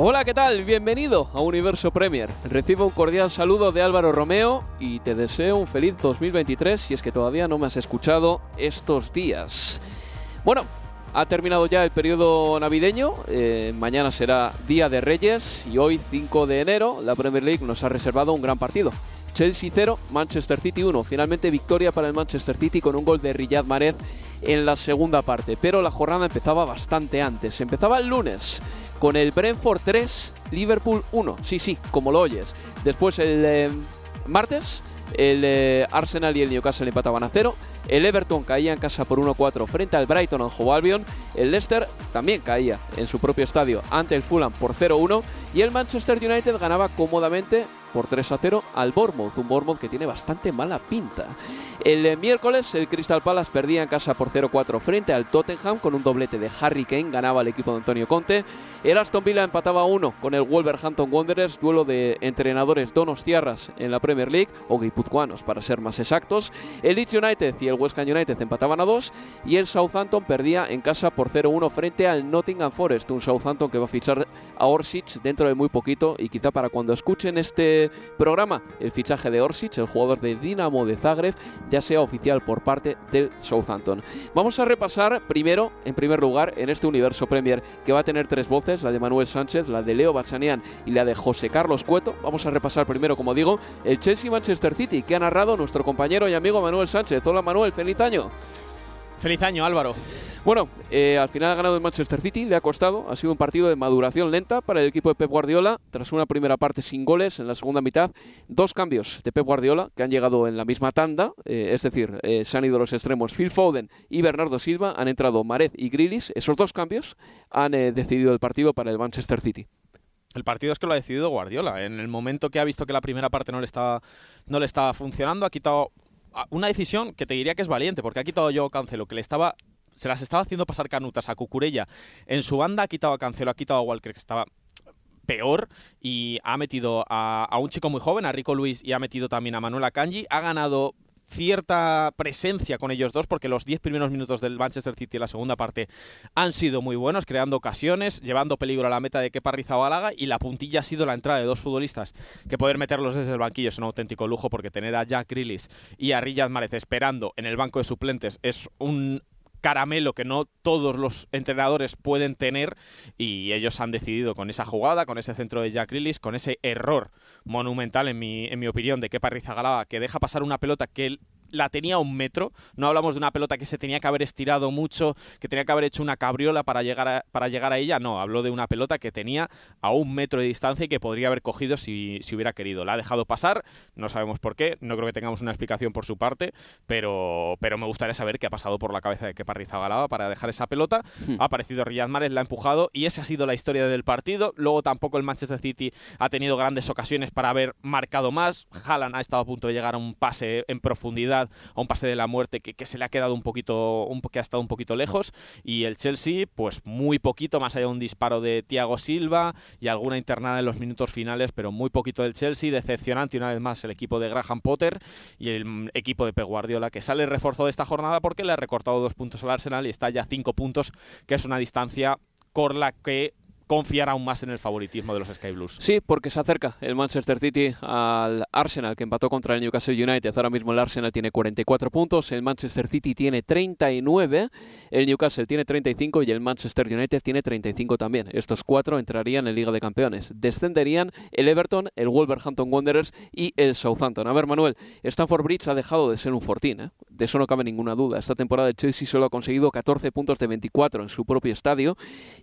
Hola, ¿qué tal? Bienvenido a Universo Premier. Recibo un cordial saludo de Álvaro Romeo y te deseo un feliz 2023 si es que todavía no me has escuchado estos días. Bueno, ha terminado ya el periodo navideño, eh, mañana será Día de Reyes y hoy 5 de enero la Premier League nos ha reservado un gran partido. Chelsea 0, Manchester City 1. Finalmente victoria para el Manchester City con un gol de Riyad Mahrez en la segunda parte, pero la jornada empezaba bastante antes. Empezaba el lunes con el Brentford 3, Liverpool 1. Sí, sí, como lo oyes. Después el eh, martes, el eh, Arsenal y el Newcastle empataban a 0. El Everton caía en casa por 1-4 frente al Brighton Hove Albion. El Leicester también caía en su propio estadio ante el Fulham por 0-1. Y el Manchester United ganaba cómodamente por 3 a 0 al Bournemouth, un Bournemouth que tiene bastante mala pinta. El eh, miércoles el Crystal Palace perdía en casa por 0-4 frente al Tottenham con un doblete de Harry Kane, ganaba el equipo de Antonio Conte. El Aston Villa empataba a 1 con el Wolverhampton Wanderers, duelo de entrenadores donostiarras en la Premier League, o guipuzcoanos para ser más exactos. El Leeds United y el West Ham United empataban a 2 y el Southampton perdía en casa por 0-1 frente al Nottingham Forest, un Southampton que va a fichar a Orsic dentro de muy poquito y quizá para cuando escuchen este programa el fichaje de Orsic, el jugador de Dinamo de Zagreb, ya sea oficial por parte del Southampton. Vamos a repasar primero, en primer lugar, en este universo Premier que va a tener tres voces, la de Manuel Sánchez, la de Leo Bachanian y la de José Carlos Cueto. Vamos a repasar primero, como digo, el Chelsea Manchester City que ha narrado nuestro compañero y amigo Manuel Sánchez. Hola Manuel, feliz año. Feliz año, Álvaro. Bueno, eh, al final ha ganado el Manchester City, le ha costado, ha sido un partido de maduración lenta para el equipo de Pep Guardiola, tras una primera parte sin goles, en la segunda mitad, dos cambios de Pep Guardiola que han llegado en la misma tanda, eh, es decir, eh, se han ido los extremos Phil Foden y Bernardo Silva, han entrado Marez y Grilis, esos dos cambios han decidido el partido para el Manchester City. El partido es que lo ha decidido Guardiola. En el momento que ha visto que la primera parte no le estaba, no le estaba funcionando, ha quitado una decisión que te diría que es valiente, porque ha quitado yo Cancelo, que le estaba se las estaba haciendo pasar canutas a Cucurella en su banda, ha quitado a Cancelo, ha quitado a Walker, que estaba peor y ha metido a, a, un chico muy joven, a Rico Luis, y ha metido también a Manuel Akanji. Ha ganado cierta presencia con ellos dos porque los 10 primeros minutos del Manchester City en la segunda parte han sido muy buenos, creando ocasiones, llevando peligro a la meta de Kepa Rizabalaga y la puntilla ha sido la entrada de dos futbolistas que poder meterlos desde el banquillo es un auténtico lujo porque tener a Jack Grealish y a Riyad Mahrez esperando en el banco de suplentes es un caramelo que no todos los entrenadores pueden tener y ellos han decidido con esa jugada, con ese centro de Jack Grealish, con ese error monumental en mi, en mi opinión de que Rizabalaga que deja pasar una pelota que él la tenía a un metro. No hablamos de una pelota que se tenía que haber estirado mucho, que tenía que haber hecho una cabriola para llegar a, para llegar a ella. No, habló de una pelota que tenía a un metro de distancia y que podría haber cogido si, si hubiera querido. La ha dejado pasar, no sabemos por qué, no creo que tengamos una explicación por su parte, pero, pero me gustaría saber qué ha pasado por la cabeza de Kepa Rizabalaga para dejar esa pelota. Hmm. Ha aparecido Riyad Mahrez, la ha empujado y esa ha sido la historia del partido. Luego tampoco el Manchester City ha tenido grandes ocasiones para haber marcado más. Haaland ha estado a punto de llegar a un pase en profundidad A un pase de la muerte que, que se le ha quedado un poquito, un, que ha estado un poquito lejos. Y el Chelsea, pues muy poquito, más allá de un disparo de Thiago Silva y alguna internada en los minutos finales, pero muy poquito del Chelsea. Decepcionante una vez más el equipo de Graham Potter y el equipo de Pep Guardiola, que sale reforzado de esta jornada porque le ha recortado dos puntos al Arsenal y está ya cinco puntos, que es una distancia con la que confiar aún más en el favoritismo de los Sky Blues. Sí, porque se acerca el Manchester City al Arsenal, que empató contra el Newcastle United. Ahora mismo el Arsenal tiene 44 puntos, el Manchester City tiene 39, el Newcastle tiene 35 y el Manchester United tiene 35 también. Estos cuatro entrarían en Liga de Campeones. Descenderían el Everton, el Wolverhampton Wanderers y el Southampton. A ver, Manuel, Stanford Bridge ha dejado de ser un fortín, ¿eh? de eso no cabe ninguna duda. Esta temporada el Chelsea solo ha conseguido 14 puntos de 24 en su propio estadio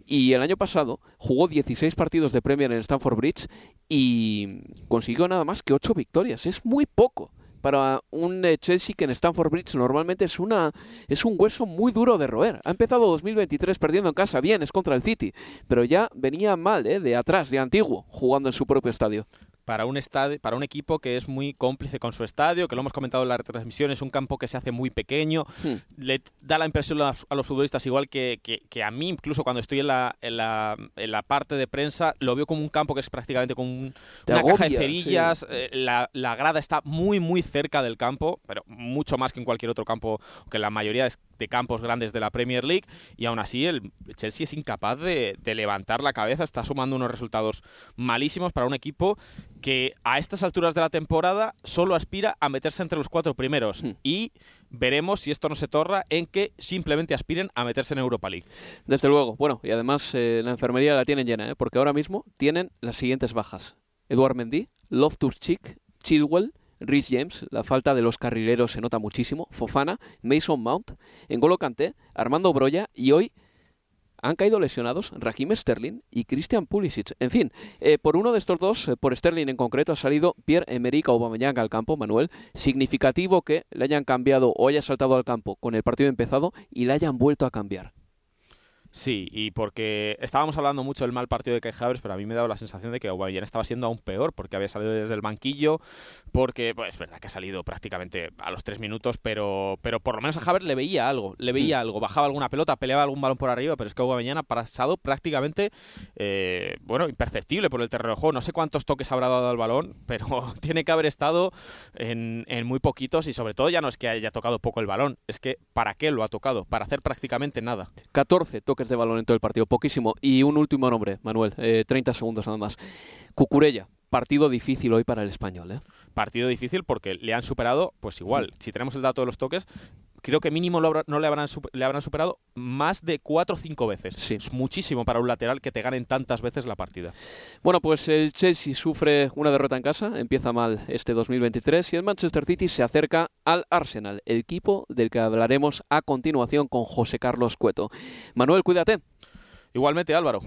y el año pasado jugó 16 partidos de Premier en Stamford Bridge y consiguió nada más que 8 victorias. Es muy poco para un eh, Chelsea que en Stamford Bridge normalmente es una es un hueso muy duro de roer. Ha empezado 2023 perdiendo en casa, bien, es contra el City, pero ya venía mal, ¿eh? de atrás, de antiguo, jugando en su propio estadio para un estadio, para un equipo que es muy cómplice con su estadio, que lo hemos comentado en la retransmisión, es un campo que se hace muy pequeño, hmm. le da la impresión a, los futbolistas igual que, que, a mí, incluso cuando estoy en la, en la, en, la, parte de prensa, lo veo como un campo que es prácticamente como una caja de cerillas, eh, la, la, grada está muy muy cerca del campo, pero mucho más que en cualquier otro campo, que la mayoría de campos grandes de la Premier League, y aún así el Chelsea es incapaz de, de levantar la cabeza, está sumando unos resultados malísimos para un equipo que a estas alturas de la temporada solo aspira a meterse entre los cuatro primeros hmm. y veremos si esto no se torra en que simplemente aspiren a meterse en Europa League. Desde luego, bueno, y además eh, la enfermería la tienen llena, ¿eh? porque ahora mismo tienen las siguientes bajas. Eduard Mendy, Loftus-Cheek, Chilwell, Rhys James, la falta de los carrileros se nota muchísimo, Fofana, Mason Mount, Engolo Kanté, Armando Broya y hoy han caído lesionados Raheem Sterling y Christian Pulisic. En fin, eh, por uno de estos dos, eh, por Sterling en concreto, ha salido Pierre-Emerick Aubameyang al campo, Manuel. Significativo que le hayan cambiado o haya saltado al campo con el partido empezado y le hayan vuelto a cambiar. Sí, y porque estábamos hablando mucho del mal partido de Kai Havertz, pero a mí me dado la sensación de que Aubameyang estaba siendo aún peor, porque había salido desde el banquillo, porque, pues es verdad que ha salido prácticamente a los tres minutos, pero, pero por lo menos a Havertz le veía algo, le veía algo, bajaba alguna pelota, peleaba algún balón por arriba, pero es que Aubameyang ha pasado prácticamente, eh, bueno, imperceptible por el terreno de juego. No sé cuántos toques habrá dado al balón, pero tiene que haber estado en, en muy poquitos y sobre todo ya no es que haya tocado poco el balón, es que ¿para qué lo ha tocado? Para hacer prácticamente nada. 14 toques de balón en todo el partido, poquísimo. Y un último nombre, Manuel, 30 eh, segundos nada más. Cucurella, partido difícil hoy para el español. ¿eh? Partido difícil porque le han superado, pues igual, si tenemos el dato de los toques, creo que mínimo no le habrán, le habrán superado más de cuatro o cinco veces. Es muchísimo para un lateral que te ganen tantas veces la partida. Bueno, pues el Chelsea sufre una derrota en casa, empieza mal este 2023 y el Manchester City se acerca al Arsenal, el equipo del que hablaremos a continuación con José Carlos Cueto. Manuel, cuídate. Igualmente, Álvaro.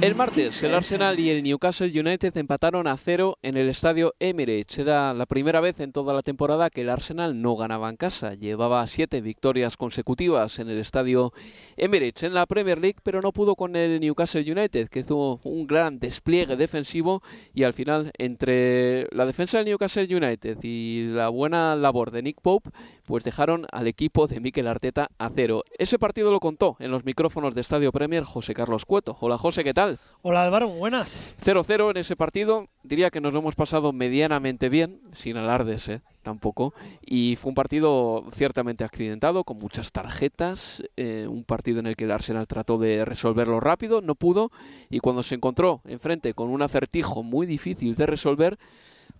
El martes, el Arsenal y el Newcastle United empataron a cero en el estadio Emirates. Era la primera vez en toda la temporada que el Arsenal no ganaba en casa. Llevaba siete victorias consecutivas en el estadio Emirates en la Premier League, pero no pudo con el Newcastle United, que hizo un gran despliegue defensivo y al final, entre la defensa del Newcastle United y la buena labor de Nick Pope, pues dejaron al equipo de Mikel Arteta a cero. Ese partido lo contó en los micrófonos de Estadio Premier José Carlos Cueto. Hola José, ¿qué tal? Hola Álvaro, buenas. 0-0 en ese partido. Diría que nos lo hemos pasado medianamente bien, sin alardes, ¿eh? tampoco. Y fue un partido ciertamente accidentado, con muchas tarjetas. Eh, un partido en el que el Arsenal trató de resolverlo rápido, no pudo. Y cuando se encontró enfrente con un acertijo muy difícil de resolver,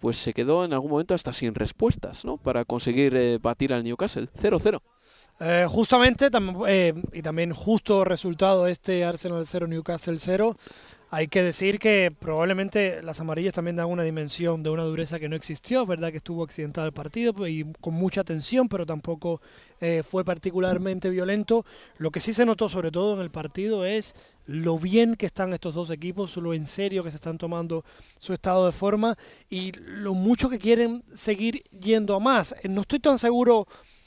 pues se quedó en algún momento hasta sin respuestas, ¿no? Para conseguir eh, batir al Newcastle. 0-0. Eh, justamente, eh, y también justo resultado este Arsenal 0, Newcastle 0, hay que decir que probablemente las amarillas también dan una dimensión de una dureza que no existió, verdad que estuvo accidentado el partido pues, y con mucha tensión, pero tampoco eh, fue particularmente violento. Lo que sí se notó sobre todo en el partido es lo bien que están estos dos equipos, lo en serio que se están tomando su estado de forma y lo mucho que quieren seguir yendo a más. No estoy tan seguro, eh,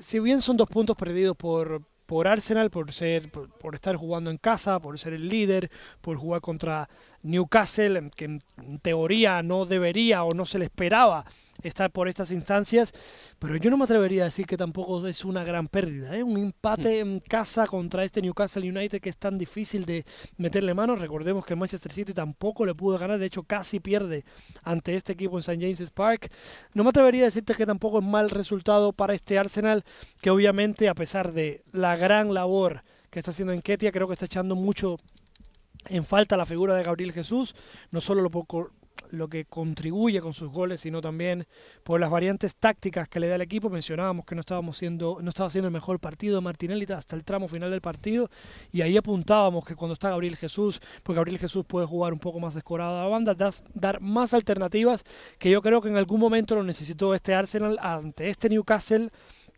si bien son dos puntos perdidos por por Arsenal, por ser, por, estar jugando en casa, por ser el líder, por jugar contra Newcastle, que en teoría no debería o no se le esperaba estar por estas instancias, pero yo no me atrevería a decir que tampoco es una gran pérdida. ¿eh? Un empate en casa contra este Newcastle United que es tan difícil de meterle mano. Recordemos que Manchester City tampoco le pudo ganar, de hecho casi pierde ante este equipo en St. James's Park. No me atrevería a decirte que tampoco es mal resultado para este Arsenal, que obviamente a pesar de la gran labor que está haciendo en Ketia, creo que está echando mucho en falta la figura de Gabriel Jesús, no solo lo, poco, lo que contribuye con sus goles, sino también por las variantes tácticas que le da el equipo. Mencionábamos que no estábamos siendo, no estaba siendo el mejor partido de Martinelli hasta el tramo final del partido, y ahí apuntábamos que cuando está Gabriel Jesús, pues Gabriel Jesús puede jugar un poco más descorado a la banda, dar más alternativas, que yo creo que en algún momento lo necesitó este Arsenal ante este Newcastle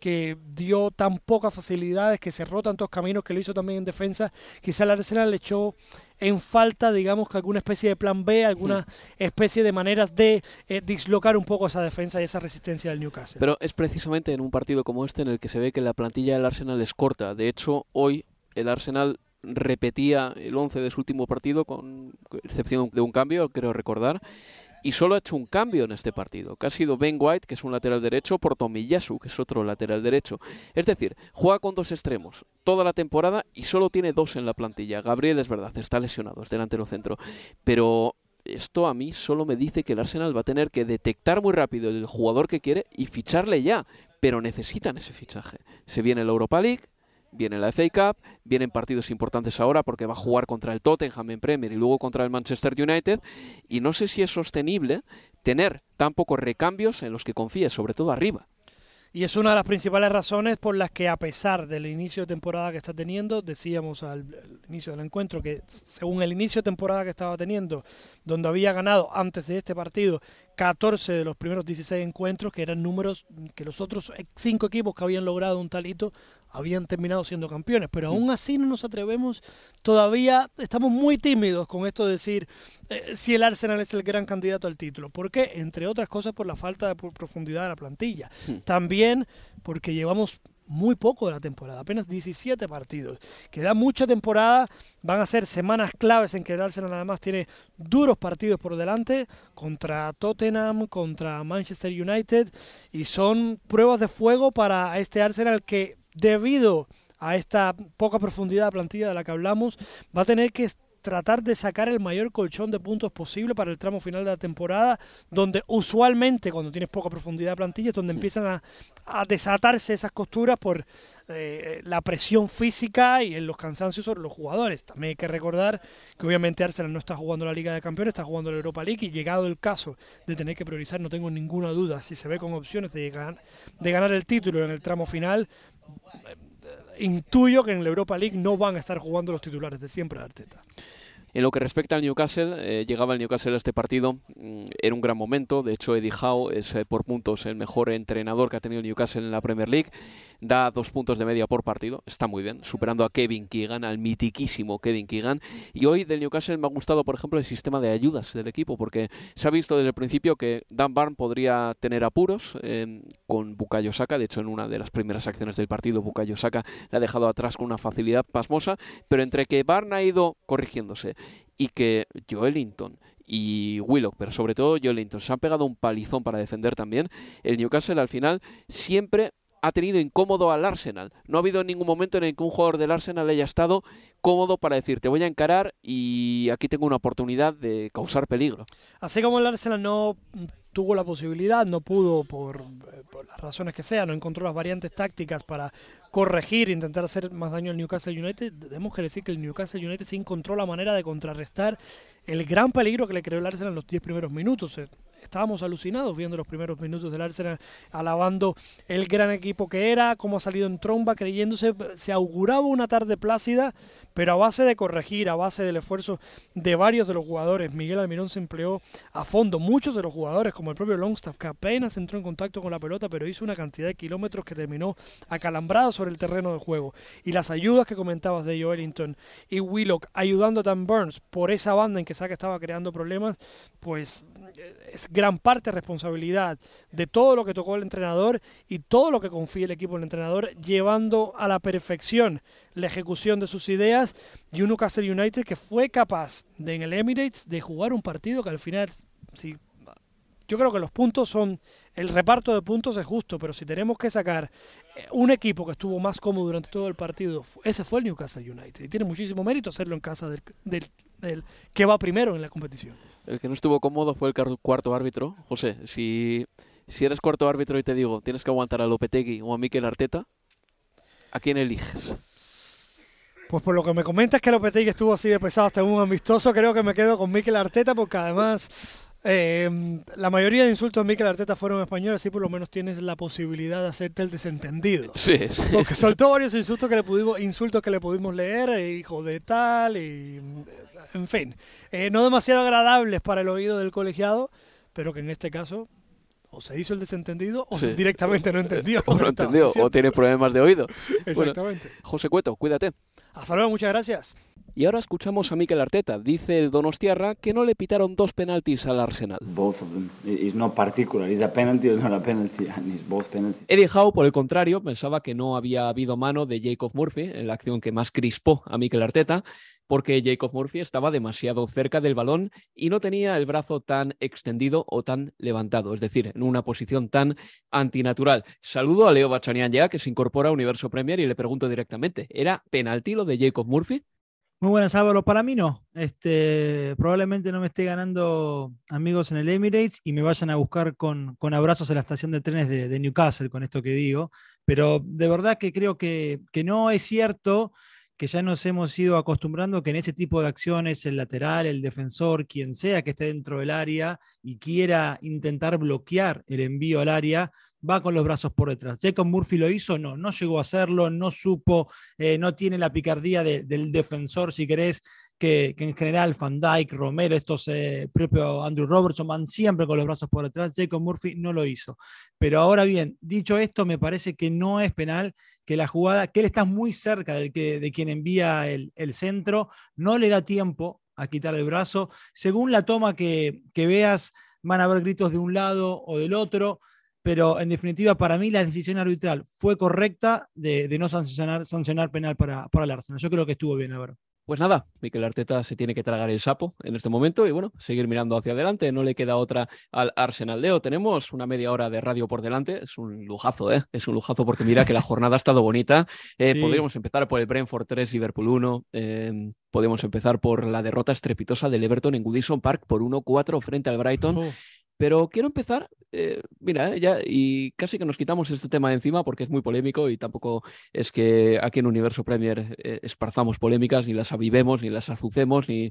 que dio tan pocas facilidades, que cerró tantos caminos, que lo hizo también en defensa, quizá el Arsenal le echó en falta, digamos, que alguna especie de plan B, alguna especie de maneras de eh, dislocar un poco esa defensa y esa resistencia del Newcastle. Pero es precisamente en un partido como este en el que se ve que la plantilla del Arsenal es corta. De hecho, hoy el Arsenal repetía el 11 de su último partido, con excepción de un cambio, creo recordar, y solo ha hecho un cambio en este partido, que ha sido Ben White, que es un lateral derecho, por Tomiyasu, que es otro lateral derecho. Es decir, juega con dos extremos toda la temporada y solo tiene dos en la plantilla. Gabriel es verdad, está lesionado, es delantero centro, pero esto a mí solo me dice que el Arsenal va a tener que detectar muy rápido el jugador que quiere y ficharle ya, pero necesitan ese fichaje. Se viene la Europa League, viene la FA Cup, vienen partidos importantes ahora porque va a jugar contra el Tottenham en Premier y luego contra el Manchester United y no sé si es sostenible tener tan pocos recambios en los que confíe, sobre todo arriba. Y es una de las principales razones por las que a pesar del inicio de temporada que está teniendo, decíamos al inicio del encuentro que según el inicio de temporada que estaba teniendo, donde había ganado antes de este partido 14 de los primeros 16 encuentros, que eran números que los otros cinco equipos que habían logrado un talito habían terminado siendo campeones, pero aún así no nos atrevemos, todavía estamos muy tímidos con esto de decir eh, si el Arsenal es el gran candidato al título. ¿Por qué? Entre otras cosas por la falta de profundidad de la plantilla. También porque llevamos muy poco de la temporada, apenas 17 partidos. Queda mucha temporada, van a ser semanas claves en que el Arsenal además tiene duros partidos por delante contra Tottenham, contra Manchester United y son pruebas de fuego para este Arsenal que debido a esta poca profundidad de plantilla de la que hablamos, va a tener que tratar de sacar el mayor colchón de puntos posible para el tramo final de la temporada, donde usualmente cuando tienes poca profundidad de plantilla es donde empiezan a, desatarse esas costuras por eh, la presión física y en los cansancios sobre los jugadores. También hay que recordar que obviamente Arsenal no está jugando la Liga de Campeones, está jugando la Europa League y llegado el caso de tener que priorizar, no tengo ninguna duda, si se ve con opciones de, de ganar el título en el tramo final, intuyo que en la Europa League no van a estar jugando los titulares de siempre de Arteta. En lo que respecta al Newcastle, eh, llegaba el Newcastle a este partido, mm, era un gran momento, de hecho Eddie Howe es eh, por puntos el mejor entrenador que ha tenido el Newcastle en la Premier League, da dos puntos de media por partido, está muy bien, superando a Kevin Keegan, al mitiquísimo Kevin Keegan. Y hoy del Newcastle me ha gustado, por ejemplo, el sistema de ayudas del equipo, porque se ha visto desde el principio que Dan Barn podría tener apuros eh, con Bukayo Saka, de hecho en una de las primeras acciones del partido Bukayo Saka le ha dejado atrás con una facilidad pasmosa, pero entre que Barn ha ido corrigiéndose y que Joelinton y Willock, pero sobre todo Joelinton, se han pegado un palizón para defender también, el Newcastle al final siempre ha tenido incómodo al Arsenal. No ha habido ningún momento en el que un jugador del Arsenal haya estado cómodo para decir, te voy a encarar y aquí tengo una oportunidad de causar peligro. Así como el Arsenal no tuvo la posibilidad, no pudo por, por las razones que sea, no encontró las variantes tácticas para corregir, intentar hacer más daño al Newcastle United, tenemos que decir que el Newcastle United sí encontró la manera de contrarrestar el gran peligro que le creó el Arsenal en los 10 primeros minutos estábamos alucinados viendo los primeros minutos del Arsenal, alabando el gran equipo que era, cómo ha salido en tromba, creyéndose, se auguraba una tarde plácida, pero a base de corregir, a base del esfuerzo de varios de los jugadores, Miguel Almirón se empleó a fondo, muchos de los jugadores, como el propio Longstaff, que apenas entró en contacto con la pelota, pero hizo una cantidad de kilómetros que terminó acalambrado sobre el terreno de juego. Y las ayudas que comentabas de Joelinton y Willock ayudando a Dan Burns por esa banda en que Saka estaba creando problemas, pues es gran parte responsabilidad de todo lo que tocó el entrenador y todo lo que confía el equipo del entrenador, llevando a la perfección la ejecución de sus ideas y un Newcastle United que fue capaz de en el Emirates de jugar un partido que al final, si yo creo que los puntos son, el reparto de puntos es justo, pero si tenemos que sacar eh, un equipo que estuvo más cómodo durante todo el partido, ese fue el Newcastle United. Y tiene muchísimo mérito hacerlo en casa del, del, que va primero en la competición. El que no estuvo cómodo fue el cuarto árbitro. José, si, si eres cuarto árbitro y te digo, tienes que aguantar a Lopetegui o a Mikel Arteta, ¿a quién eliges? Pues por lo que me comentas que Lopetegui estuvo así de pesado hasta un amistoso, creo que me quedo con Mikel Arteta porque además eh, la mayoría de insultos de Mikel Arteta fueron españoles, así por lo menos tienes la posibilidad de hacerte el desentendido. Sí, Porque soltó varios insultos que le pudimos, insultos que le pudimos leer, eh, hijo de tal, y en fin. Eh, no demasiado agradables para el oído del colegiado, pero que en este caso o se hizo el desentendido o directamente no entendió. O no entendió, o tiene problemas de oído. Exactamente. José Cueto, cuídate. Hasta luego, muchas gracias. Y ahora escuchamos a Mikel Arteta. Dice el Donostiarra que no le pitaron dos penaltis al Arsenal. Eddie Howe, por el contrario, pensaba que no había habido mano de Jacob Murphy en la acción que más crispó a Mikel Arteta, porque Jacob Murphy estaba demasiado cerca del balón y no tenía el brazo tan extendido o tan levantado, es decir, en una posición tan antinatural. Saludo a Leo Bachanian ya, que se incorpora a Universo Premier y le pregunto directamente, ¿era penalti lo de Jacob Murphy? Muy buenas, Álvaro. Para mí no. Este, probablemente no me esté ganando amigos en el Emirates y me vayan a buscar con, con abrazos en la estación de trenes de, Newcastle con esto que digo. Pero de verdad que creo que, que no es cierto que ya nos hemos ido acostumbrando que en ese tipo de acciones el lateral, el defensor, quien sea que esté dentro del área y quiera intentar bloquear el envío al área, va con los brazos por detrás. Jacob Murphy lo hizo, no, no llegó a hacerlo, no supo, eh, no tiene la picardía del defensor, si querés, que, en general Van Dyke, Romero, estos eh, propio Andrew Robertson van siempre con los brazos por detrás. Jacob Murphy no lo hizo. Pero ahora bien, dicho esto, me parece que no es penal que la jugada, que él está muy cerca del que, de quien envía el, el centro, no le da tiempo a quitar el brazo. Según la toma que, que veas, van a haber gritos de un lado o del otro pero en definitiva para mí la decisión arbitral fue correcta de, no sancionar, sancionar penal para, para el Arsenal. Yo creo que estuvo bien, Álvaro. Pues nada, Miquel Arteta se tiene que tragar el sapo en este momento y bueno, seguir mirando hacia adelante. No le queda otra al Arsenal. Leo, tenemos una media hora de radio por delante. Es un lujazo, ¿eh? Es un lujazo porque mira que la jornada ha estado bonita. Eh, podríamos empezar por el Brentford 3, Liverpool 1. Eh, podemos empezar por la derrota estrepitosa del Everton en Goodison Park por 1-4 frente al Brighton. Pero quiero empezar, eh, mira, eh, ya, y casi que nos quitamos este tema de encima porque es muy polémico y tampoco es que aquí en Universo Premier eh, esparzamos polémicas, ni las avivemos, ni las azucemos, ni,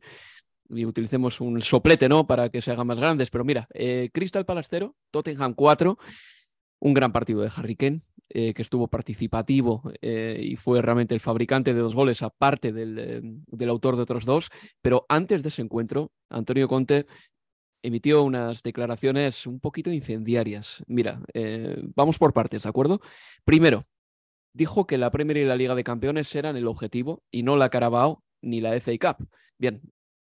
utilicemos un soplete, ¿no? Para que se hagan más grandes. Pero mira, Crystal Palastero, Tottenham 4, un gran partido de Harry Kane, que estuvo participativo y fue realmente el fabricante de dos goles, aparte del, autor de otros dos. Pero antes de ese encuentro, Antonio Conte emitió unas declaraciones un poquito incendiarias. Mira, eh, vamos por partes, ¿de acuerdo? Primero, dijo que la Premier y la Liga de Campeones eran el objetivo y no la Carabao ni la FA Cup. Bien,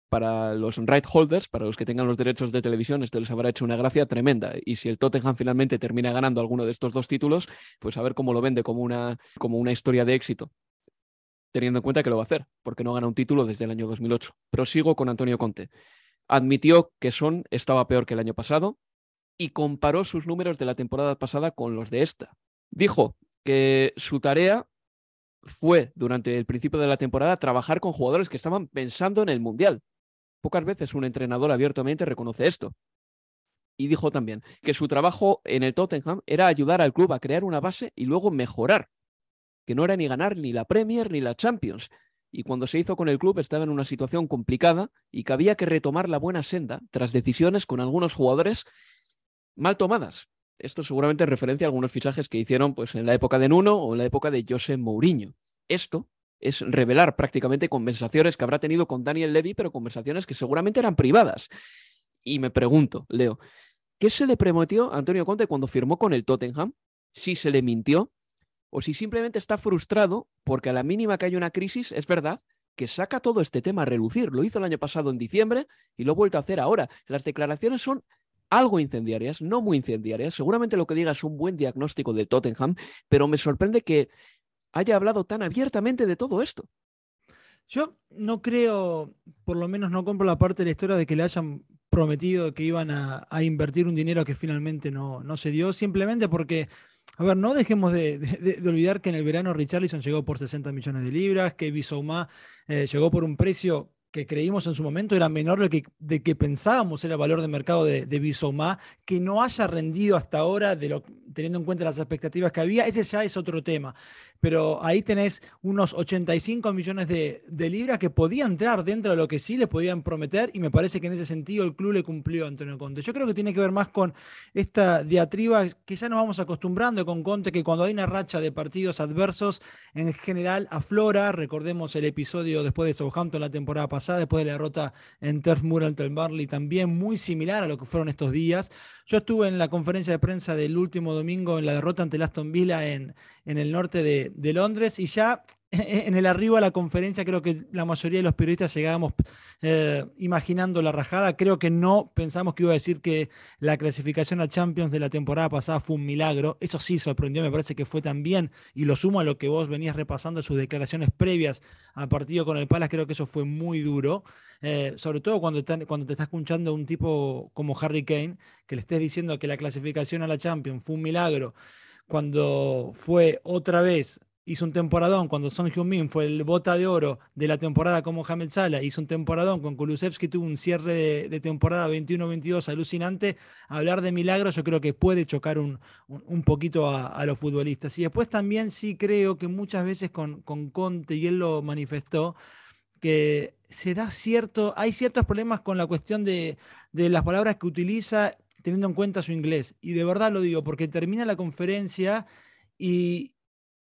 para los right holders, para los que tengan los derechos de televisión, esto les habrá hecho una gracia tremenda. Y si el Tottenham finalmente termina ganando alguno de estos dos títulos, pues a ver cómo lo vende como una, como una historia de éxito. Teniendo en cuenta que lo va a hacer, porque no gana un título desde el año 2008. Prosigo con Antonio Conte admitió que Son estaba peor que el año pasado y comparó sus números de la temporada pasada con los de esta. Dijo que su tarea fue durante el principio de la temporada trabajar con jugadores que estaban pensando en el Mundial. Pocas veces un entrenador abiertamente reconoce esto. Y dijo también que su trabajo en el Tottenham era ayudar al club a crear una base y luego mejorar, que no era ni ganar ni la Premier ni la Champions, y cuando se hizo con el club estaba en una situación complicada y que había que retomar la buena senda tras decisiones con algunos jugadores mal tomadas. Esto seguramente en referencia a algunos fichajes que hicieron pues, en la época de Nuno o en la época de José Mourinho. Esto es revelar prácticamente conversaciones que habrá tenido con Daniel Levy, pero conversaciones que seguramente eran privadas. Y me pregunto, Leo, ¿qué se le prometió a Antonio Conte cuando firmó con el Tottenham? Si se le mintió, o si simplemente está frustrado porque a la mínima que hay una crisis, es verdad que saca todo este tema a relucir. Lo hizo el año pasado en diciembre y lo ha vuelto a hacer ahora. Las declaraciones son algo incendiarias, no muy incendiarias. Seguramente lo que diga es un buen diagnóstico de Tottenham, pero me sorprende que haya hablado tan abiertamente de todo esto. Yo no creo, por lo menos no compro la parte de la historia de que le hayan prometido que iban a, invertir un dinero que finalmente no, no se dio, simplemente porque a ver, no dejemos de, olvidar que en el verano Richarlison llegó por 60 millones de libras, que Bisouma eh, llegó por un precio que creímos en su momento era menor de que, que pensábamos era el valor de mercado de, de Bissouma, que no haya rendido hasta ahora, teniendo en cuenta las expectativas que había, ese ya es otro tema. Pero ahí tenés unos 85 millones de, libras que podían entrar dentro de lo que sí les podían prometer y me parece que en ese sentido el club le cumplió a Antonio Conte. Yo creo que tiene que ver más con esta diatriba que ya nos vamos acostumbrando con Conte, que cuando hay una racha de partidos adversos, en general aflora, recordemos el episodio después de Southampton la temporada pasada, después de la derrota en Turf Moor ante el Barley, también muy similar a lo que fueron estos días. Yo estuve en la conferencia de prensa del último domingo en la derrota ante el Aston Villa en, en el norte de, de Londres y ya en el arribo a la conferencia creo que la mayoría de los periodistas llegábamos eh, imaginando la rajada. Creo que no pensamos que iba a decir que la clasificación a Champions de la temporada pasada fue un milagro. Eso sí sorprendió, me parece que fue también, y lo sumo a lo que vos venías repasando, sus declaraciones previas al partido con el Palas, creo que eso fue muy duro. Eh, sobre todo cuando, cuando te está escuchando un tipo como Harry Kane, que le estés diciendo que la clasificación a la Champions fue un milagro, cuando fue otra vez hizo un temporadón cuando Son Heung-min fue el bota de oro de la temporada como Mohamed Salah, hizo un temporadón con Kulusevski, tuvo un cierre de, temporada 21-22 alucinante. Hablar de milagros yo creo que puede chocar un, un, poquito a, los futbolistas. Y después también sí creo que muchas veces con, con Conte, y él lo manifestó, que se da cierto, hay ciertos problemas con la cuestión de, de las palabras que utiliza teniendo en cuenta su inglés. Y de verdad lo digo, porque termina la conferencia y,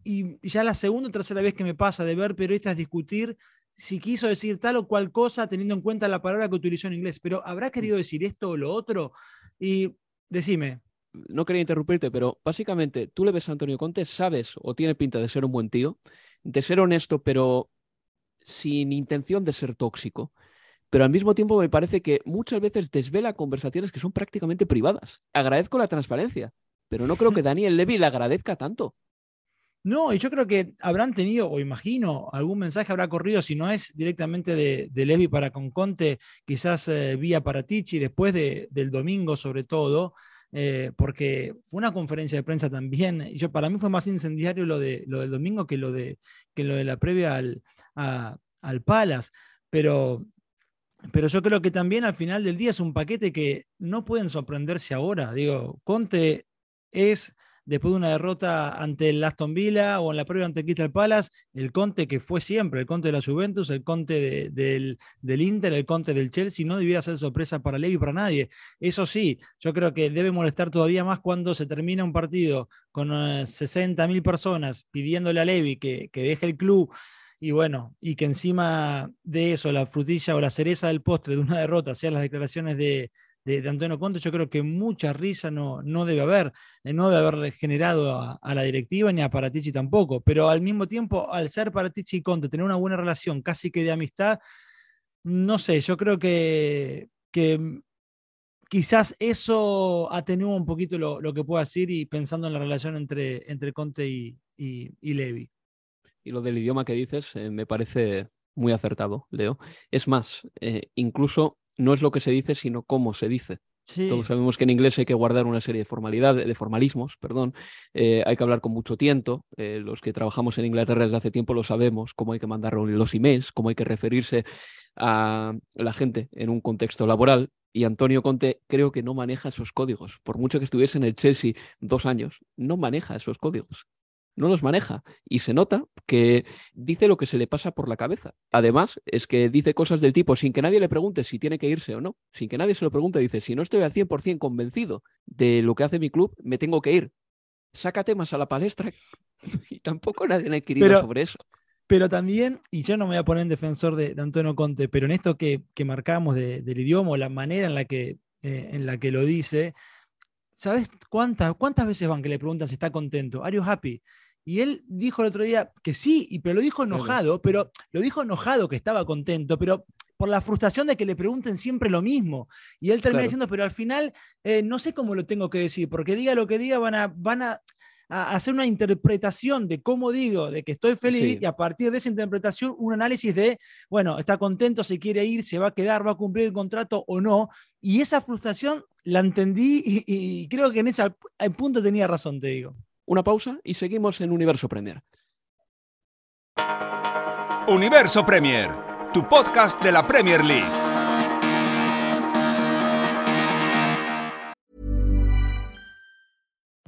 y ya la segunda o tercera vez que me pasa de ver periodistas discutir si quiso decir tal o cual cosa teniendo en cuenta la palabra que utilizó en inglés, pero ¿habrá querido decir esto o lo otro? Y decime. No quería interrumpirte, pero básicamente tú le ves a Antonio Conte, sabes o tiene pinta de ser un buen tío, de ser honesto, pero sin intención de ser tóxico. Pero al mismo tiempo me parece que muchas veces desvela conversaciones que son prácticamente privadas. Agradezco la transparencia, pero no creo que Daniel Levy le agradezca tanto. No, y yo creo que habrán tenido, o imagino, algún mensaje habrá corrido, si no es directamente de, Levi para con Conte, quizás eh, vía para Tichi, después del domingo sobre todo, eh, porque fue una conferencia de prensa también. Y yo, para mí fue más incendiario lo, de, del domingo que lo de, la previa al, al Palace. Pero, pero yo creo que también al final del día es un paquete que no pueden sorprenderse ahora. Digo, Conte es después de una derrota ante el Aston Villa o en la previa ante Crystal Palace, el Conte que fue siempre, el Conte de la Juventus, el Conte del, Inter, el Conte del Chelsea, no debiera ser sorpresa para Levi y para nadie. Eso sí, yo creo que debe molestar todavía más cuando se termina un partido con 60.000 eh, personas pidiéndole a Levi que, que deje el club y bueno, y que encima de eso la frutilla o la cereza del postre de una derrota sean las declaraciones de, de, Antonio Conte, yo creo que mucha risa no, no debe haber, eh, no debe haber generado a, la directiva ni a Paratici tampoco, pero al mismo tiempo, al ser Paratici y Conte, tener una buena relación casi que de amistad, no sé, yo creo que, que quizás eso atenúa un poquito lo, que puedo decir y pensando en la relación entre, entre Conte y, y, Levi. Y lo del idioma que dices eh, me parece muy acertado, Leo. Es más, eh, incluso no es lo que se dice, sino cómo se dice. Todos sabemos que en inglés hay que guardar una serie de formalidades, de formalismos, perdón. Eh, hay que hablar con mucho tiento. Eh, los que trabajamos en Inglaterra desde hace tiempo lo sabemos, cómo hay que mandar los emails, cómo hay que referirse a la gente en un contexto laboral. Y Antonio Conte creo que no maneja esos códigos. Por mucho que estuviese en el Chelsea dos años, no maneja esos códigos no los maneja y se nota que dice lo que se le pasa por la cabeza. Además, es que dice cosas del tipo sin que nadie le pregunte si tiene que irse o no, sin que nadie se lo pregunte, dice, si no estoy al 100% convencido de lo que hace mi club, me tengo que ir. Saca temas a la palestra y tampoco nadie ha adquirido sobre eso. Pero también, y yo no me voy a poner en defensor de, Antonio Conte, pero en esto que, que marcamos del idioma, la manera en la que, eh, en la que lo dice, ¿Sabes cuántas, cuántas veces van que le preguntan si está contento? ¿Are you happy? Y él dijo el otro día que sí, y, pero lo dijo enojado, pero lo dijo enojado que estaba contento, pero por la frustración de que le pregunten siempre lo mismo. Y él termina Claro. diciendo, pero al final eh, no sé cómo lo tengo que decir, porque diga lo que diga, van a, van a, a hacer una interpretación de cómo digo, de que estoy feliz, Sí. y a partir de esa interpretación, un análisis de, bueno, está contento, se quiere ir, se va a quedar, va a cumplir el contrato o no. Y esa frustración la entendí y, y creo que en ese punto tenía razón, te digo. Una pausa y seguimos en Universo Premier. Universo Premier, tu podcast de la Premier League.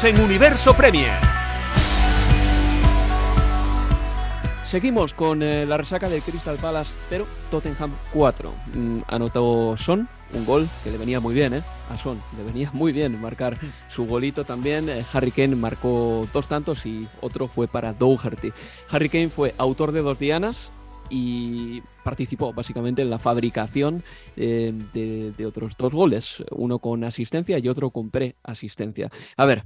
En Universo Premier. Seguimos con eh, la resaca del Crystal Palace 0, Tottenham 4. Mm, anotó Son, un gol que le venía muy bien, ¿eh? A Son, le venía muy bien marcar su golito también. Eh, Harry Kane marcó dos tantos y otro fue para Dougherty. Harry Kane fue autor de dos dianas y participó básicamente en la fabricación eh, de otros dos goles, uno con asistencia y otro con pre-asistencia. A ver,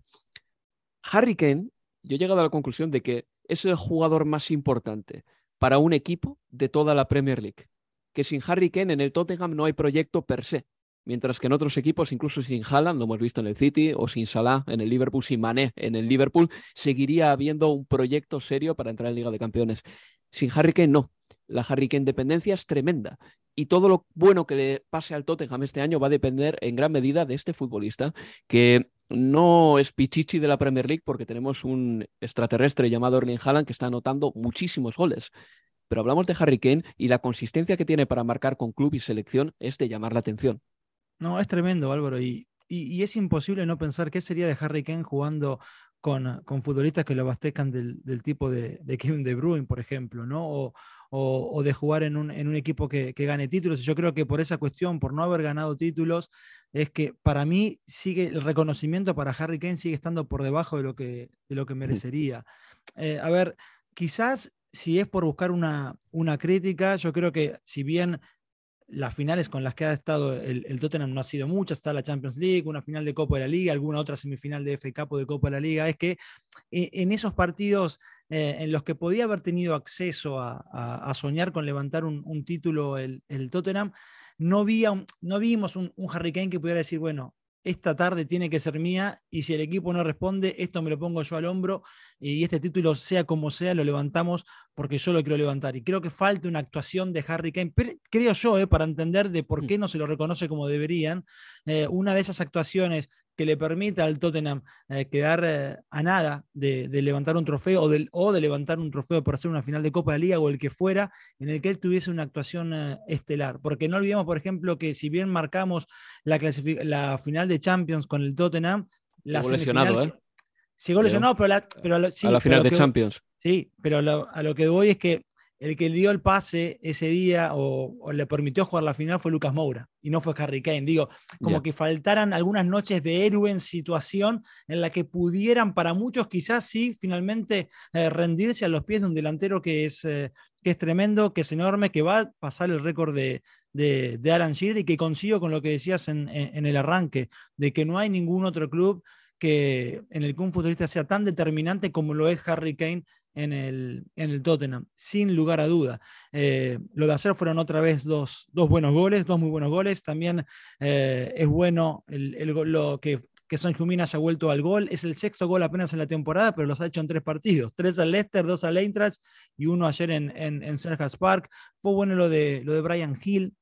Harry Kane, yo he llegado a la conclusión de que es el jugador más importante para un equipo de toda la Premier League. Que sin Harry Kane en el Tottenham no hay proyecto per se. Mientras que en otros equipos, incluso sin Haaland, lo hemos visto en el City, o sin Salah en el Liverpool, sin Mané en el Liverpool, seguiría habiendo un proyecto serio para entrar en Liga de Campeones. Sin Harry Kane no. La Harry Kane dependencia es tremenda. Y todo lo bueno que le pase al Tottenham este año va a depender en gran medida de este futbolista, que no es pichichi de la Premier League porque tenemos un extraterrestre llamado Erling Haaland que está anotando muchísimos goles. Pero hablamos de Harry Kane y la consistencia que tiene para marcar con club y selección es de llamar la atención. No, es tremendo, Álvaro. Y, y, y es imposible no pensar qué sería de Harry Kane jugando con, con futbolistas que lo abastezcan del, del tipo de, de, Kevin De Bruyne, por ejemplo, ¿no? O, o, o de jugar en un, en un equipo que, que, gane títulos. Yo creo que por esa cuestión, por no haber ganado títulos, es que para mí sigue el reconocimiento para Harry Kane sigue estando por debajo de lo que, de lo que merecería. Eh, a ver, quizás si es por buscar una, una crítica, yo creo que si bien las finales con las que ha estado el, el, Tottenham no ha sido muchas, está la Champions League, una final de Copa de la Liga, alguna otra semifinal de FA Cup o de Copa de la Liga, es que eh, en esos partidos eh, en los que podía haber tenido acceso a, a, soñar con levantar un, un título el, el, Tottenham, no, no vimos un, un Harry Kane que pudiera decir, bueno, esta tarde tiene que ser mía y si el equipo no responde, esto me lo pongo yo al hombro y este título, sea como sea, lo levantamos porque yo lo quiero levantar. Y creo que falta una actuación de Harry Kane, pero, creo yo, eh, para entender de por qué no se lo reconoce como deberían. Eh, una de esas actuaciones que le permita al Tottenham eh, quedar eh, a nada de, de, levantar un trofeo o de, o de, levantar un trofeo para hacer una final de Copa de Liga o el que fuera, en el que él tuviese una actuación eh, estelar. Porque no olvidemos, por ejemplo, que si bien marcamos la, la final de Champions con el Tottenham, la lesionado, ¿eh? Llegó lesionado, pero, la, pero sí, a la final de que, Champions. Sí, pero lo, a lo que voy es que el que dio el pase ese día o, le permitió jugar la final fue Lucas Moura y no fue Harry Kane. Digo, como que faltaran algunas noches de héroe en situación en la que pudieran para muchos quizás sí finalmente eh, rendirse a los pies de un delantero que es, eh, que es tremendo, que es enorme, que va a pasar el récord de, de, de Alan Shearer y que consigo con lo que decías en, en, el arranque, de que no hay ningún otro club que en el que un futbolista sea tan determinante como lo es Harry Kane en el, en el Tottenham, sin lugar a duda. Eh, lo de ayer fueron otra vez dos, dos, buenos goles, dos muy buenos goles. También eh, es bueno el, el, lo que, que Son haya vuelto al gol. Es el sexto gol apenas en la temporada, pero los ha hecho en tres partidos. Tres al Leicester, dos al Eintracht y uno ayer en, en, en Park. Fue bueno lo de, lo de Brian Hill.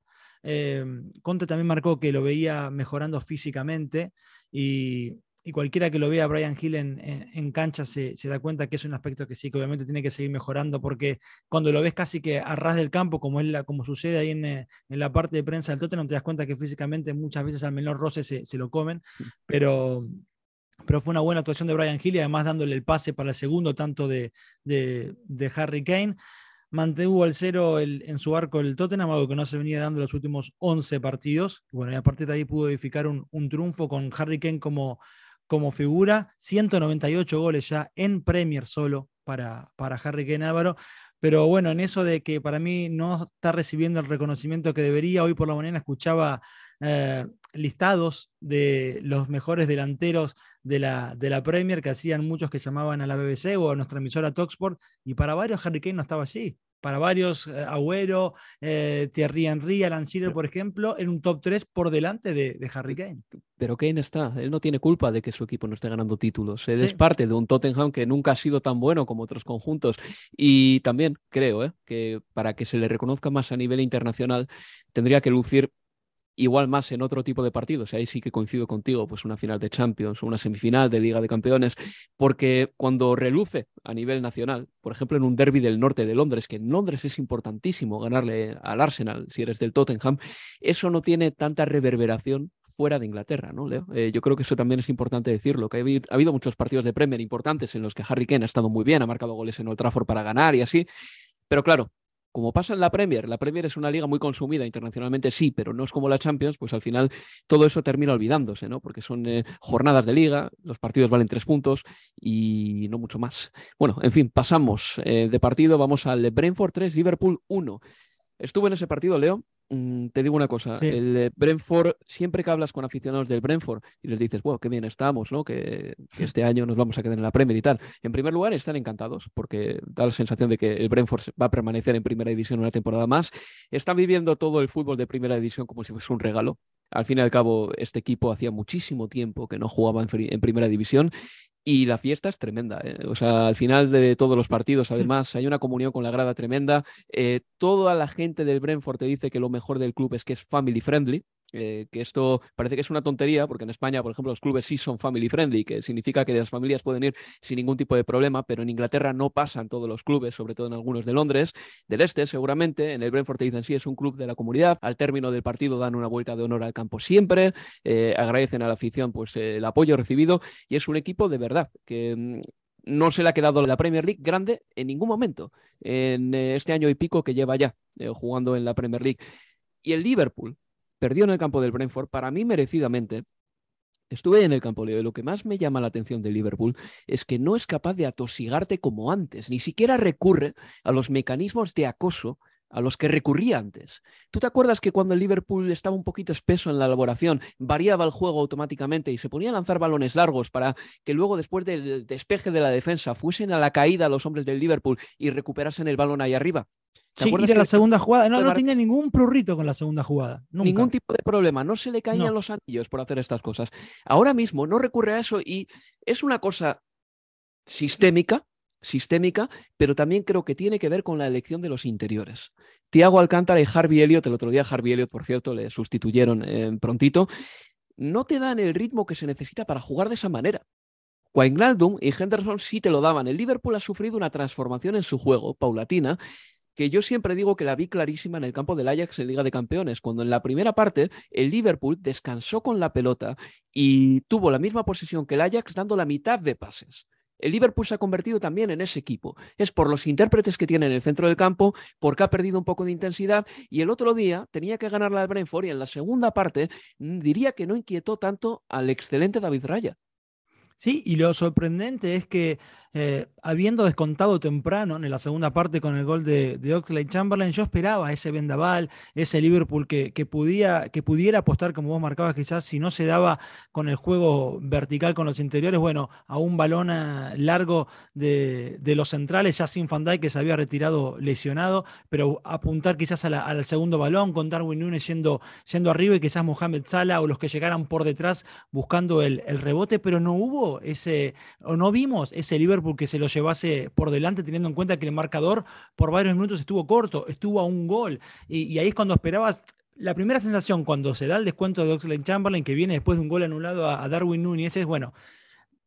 Eh, Conte también marcó que lo veía mejorando físicamente y, y cualquiera que lo vea a Brian Hill en, cancha se, da cuenta que es un aspecto que sí, que obviamente tiene que seguir mejorando, porque cuando lo ves casi que a ras del campo, como, es la, como sucede ahí en, la parte de prensa del Tottenham, te das cuenta que físicamente muchas veces al menor roce se, lo comen, pero, pero fue una buena actuación de Brian Hill y además dándole el pase para el segundo tanto de, de, Harry Kane. Mantuvo al cero en su arco el Tottenham, algo que no se venía dando en los últimos 11 partidos. Bueno, y a partir de ahí pudo edificar un, un triunfo con Harry Kane como, como figura, 198 goles ya en Premier solo para, para Harry Kane Álvaro. Pero bueno, en eso de que para mí no está recibiendo el reconocimiento que debería, hoy por la mañana escuchaba eh, listados de los mejores delanteros de la, de la Premier que hacían muchos que llamaban a la BBC o a nuestra emisora Talksport, y para varios Harry Kane no estaba allí para varios, eh, Agüero, eh, Thierry Henry, Alan Shearer, por ejemplo, en un top 3 por delante de, Harry Kane. Pero Kane está, él no tiene culpa de que su equipo no esté ganando títulos. Él es parte de un Tottenham que nunca ha sido tan bueno como otros conjuntos. Y también creo ¿eh? que para que se le reconozca más a nivel internacional, tendría que lucir igual más en otro tipo de partidos. Ahí sí que coincido contigo, pues una final de Champions una semifinal de Liga de Campeones, porque cuando reluce a nivel nacional, por ejemplo en un derby del norte de Londres, que en Londres es importantísimo ganarle al Arsenal si eres del Tottenham, eso no tiene tanta reverberación fuera de Inglaterra, ¿no, Leo? Eh, yo creo que eso también es importante decirlo, que ha habido, muchos partidos de Premier importantes en los que Harry Kane ha estado muy bien, ha marcado goles en Old Trafford para ganar y así, pero claro, como pasa en la Premier, la Premier es una liga muy consumida internacionalmente, sí, pero no es como la Champions, pues al final todo eso termina olvidándose, ¿no? Porque son eh, jornadas de liga, los partidos valen tres puntos y no mucho más. Bueno, en fin, pasamos eh, de partido, vamos al Brentford 3, Liverpool 1. Estuve en ese partido, Leo, te digo una cosa, el Brentford, siempre que hablas con aficionados del Brentford y les dices, wow, qué bien estamos, ¿no? Que, este año nos vamos a quedar en la Premier y tal. En primer lugar, están encantados porque da la sensación de que el Brentford va a permanecer en primera división una temporada más. Están viviendo todo el fútbol de primera división como si fuese un regalo. Al fin y al cabo, este equipo hacía muchísimo tiempo que no jugaba en primera división y la fiesta es tremenda. ¿eh? O sea, al final de todos los partidos, además, hay una comunión con la grada tremenda. Eh, toda la gente del Brentford te dice que lo mejor del club es que es family friendly. Eh, que esto parece que es una tontería, porque en España, por ejemplo, los clubes sí son family friendly, que significa que las familias pueden ir sin ningún tipo de problema, pero en Inglaterra no pasan todos los clubes, sobre todo en algunos de Londres, del este seguramente, en el Brentford te dicen sí, es un club de la comunidad, al término del partido dan una vuelta de honor al campo siempre, eh, agradecen a la afición pues el apoyo recibido y es un equipo de verdad que mm, no se le ha quedado la Premier League grande en ningún momento en eh, este año y pico que lleva ya jugando en la Premier League. Y el Liverpool, perdió en el campo del Brentford, para mí merecidamente. Estuve en el campo, Leo, y lo que más me llama la atención de Liverpool es que no es capaz de atosigarte como antes, ni siquiera recurre a los mecanismos de acoso a los que recurría antes. ¿Tú te acuerdas que cuando el Liverpool estaba un poquito espeso en la elaboración, variaba el juego automáticamente y se ponía a lanzar balones largos para que luego, después del despeje de la defensa, fuesen a la caída los hombres del Liverpool y recuperasen el balón ahí arriba? Sí, ir a la segunda jugada. No, no tenía ningún prurrito con la segunda jugada. Ningún tipo de problema. No se le caían los anillos por hacer estas cosas. Ahora mismo no recurre a eso y es una cosa sistémica, sistémica, pero también creo que tiene que ver con la elección de los interiores. Tiago Alcántara y Harvey Elliott, el otro día Harvey Elliott, por cierto, le sustituyeron eh, prontito, no te dan el ritmo que se necesita para jugar de esa manera. Wijnaldum y Henderson sí te lo daban. El Liverpool ha sufrido una transformación en su juego, paulatina, que yo siempre digo que la vi clarísima en el campo del Ajax en Liga de Campeones, cuando en la primera parte el Liverpool descansó con la pelota y tuvo la misma posesión que el Ajax dando la mitad de pases. El Liverpool se ha convertido también en ese equipo. Es por los intérpretes que tiene en el centro del campo, porque ha perdido un poco de intensidad y el otro día tenía que ganarla al Brentford y en la segunda parte mm, diría que no inquietó tanto al excelente David Raya. Sí, y lo sorprendente es que eh, habiendo descontado temprano en la segunda parte con el gol de, de Oxlade Chamberlain, yo esperaba ese vendaval, ese Liverpool que, que, que pudiera apostar, como vos marcabas, quizás si no se daba con el juego vertical con los interiores, bueno, a un balón eh, largo de, de, los centrales, ya sin Dijk que se había retirado lesionado, pero apuntar quizás al segundo balón con Darwin Nunes yendo, yendo arriba y quizás Mohamed Salah o los que llegaran por detrás buscando el rebote, pero no hubo ese, o no vimos ese Liverpool porque se lo llevase por delante, teniendo en cuenta que el marcador por varios minutos estuvo corto, estuvo a un gol. Y, ahí es cuando esperabas. La primera sensación cuando se da el descuento de Oxlade Chamberlain, que viene después de un gol anulado a, Darwin Núñez, es bueno.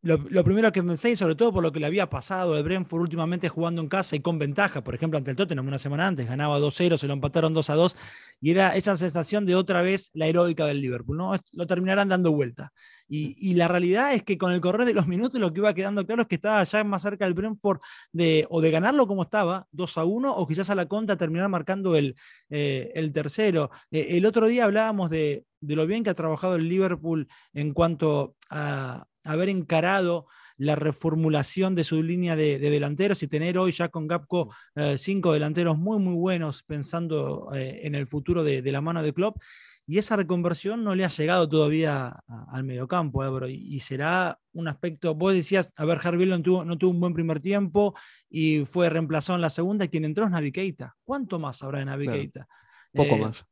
Lo, primero que pensé, y sobre todo por lo que le había pasado el Brentford últimamente jugando en casa y con ventaja, por ejemplo, ante el Tottenham una semana antes, ganaba 2-0, se lo empataron 2-2, y era esa sensación de otra vez la heroica del Liverpool, ¿no? Lo terminarán dando vuelta. Y, la realidad es que con el correr de los minutos lo que iba quedando claro es que estaba ya más cerca del Brentford de o de ganarlo como estaba, 2 a 1, o quizás a la contra terminar marcando el, eh, el tercero. Eh, el otro día hablábamos de, lo bien que ha trabajado el Liverpool en cuanto a haber encarado la reformulación de su línea de, delanteros y tener hoy ya con Gapco eh, cinco delanteros muy, muy buenos pensando en el futuro de, de la mano de Klopp y esa reconversión no le ha llegado todavía al mediocampo, Álvaro, y, será un aspecto, vos decías, a ver, Harvey no tuvo, no tuvo un buen primer tiempo y fue reemplazado en la segunda, y quien entró es Navigator. ¿Cuánto más habrá de Navigator? Poco eh, más.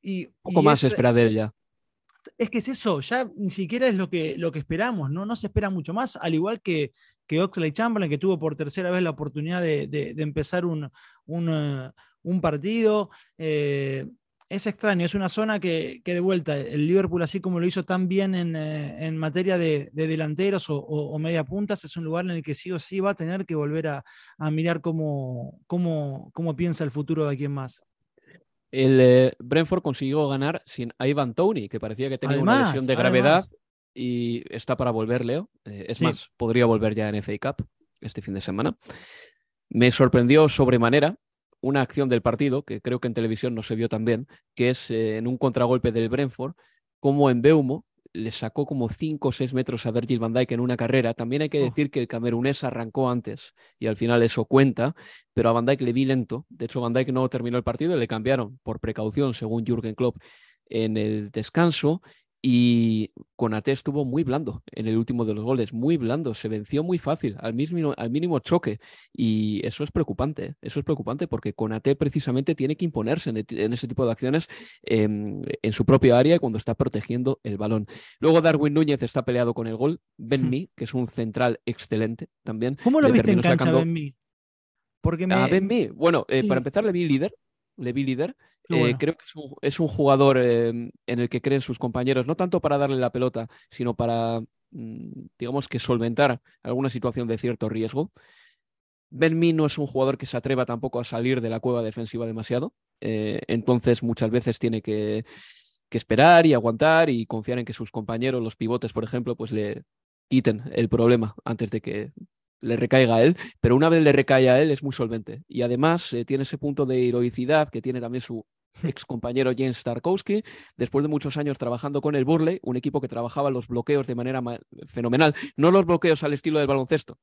Y, Poco más espera de ella. Es que es eso, ya ni siquiera es lo que, lo que esperamos, ¿no? No se espera mucho más, al igual que, que Oxley Chamberlain, que tuvo por tercera vez la oportunidad de, empezar un, un, eh, un partido. Eh, es extraño, es una zona que, de vuelta, el Liverpool, así como lo hizo tan bien en, eh, materia de, delanteros o, puntas, es un lugar en el que sí o sí va a tener que volver a, mirar cómo, cómo, cómo, piensa el futuro de quién más. El eh, Brentford consiguió ganar sin Ivan Tony, que parecía que tenía una lesión de gravedad y está para volver, Leo. Eh, es más, podría volver ya en FA Cup este fin de semana. Me sorprendió sobremanera una acción del partido, que creo que en televisión no se vio tan bien, que es eh, en un contragolpe del Brentford, como en Beumo le sacó como 5 o 6 metros a Virgil van Dijk en una carrera. También hay que decir que el camerunés arrancó antes y al final eso cuenta, pero a Van Dijk le vi lento. De hecho, Van Dijk no terminó el partido y le cambiaron por precaución, según Jürgen Klopp, en el descanso y Conate estuvo muy blando en el último de los goles, muy blando, se venció muy fácil, al mínimo, al mínimo choque. Y eso es preocupante, eso es preocupante porque Conate precisamente tiene que imponerse en, ese tipo de acciones en, su propia área cuando está protegiendo el balón. Luego Darwin Núñez está peleado con el gol, Ben hmm. que es un central excelente también. ¿Cómo lo viste en cancha, Ben Porque me... Ben bueno, eh, para empezar le vi líder, le vi líder. Eh, creo que es un, jugador em, en el que creen sus compañeros, no tanto para darle la pelota, sino para, mm, digamos que solventar alguna situación de cierto riesgo. Ben no es un jugador que se atreva tampoco a salir de la cueva defensiva demasiado, eh, entonces muchas veces tiene que, que, esperar y aguantar y confiar en que sus compañeros, los pivotes, por ejemplo, pues le quiten el problema antes de que le recaiga a él, pero una vez le recae a él es muy solvente. Y además eh, tiene ese punto de heroicidad que tiene también su ex compañero James Tarkowski, después de muchos años trabajando con el Burley, un equipo que trabajaba los bloqueos de manera fenomenal, no los bloqueos al estilo del baloncesto,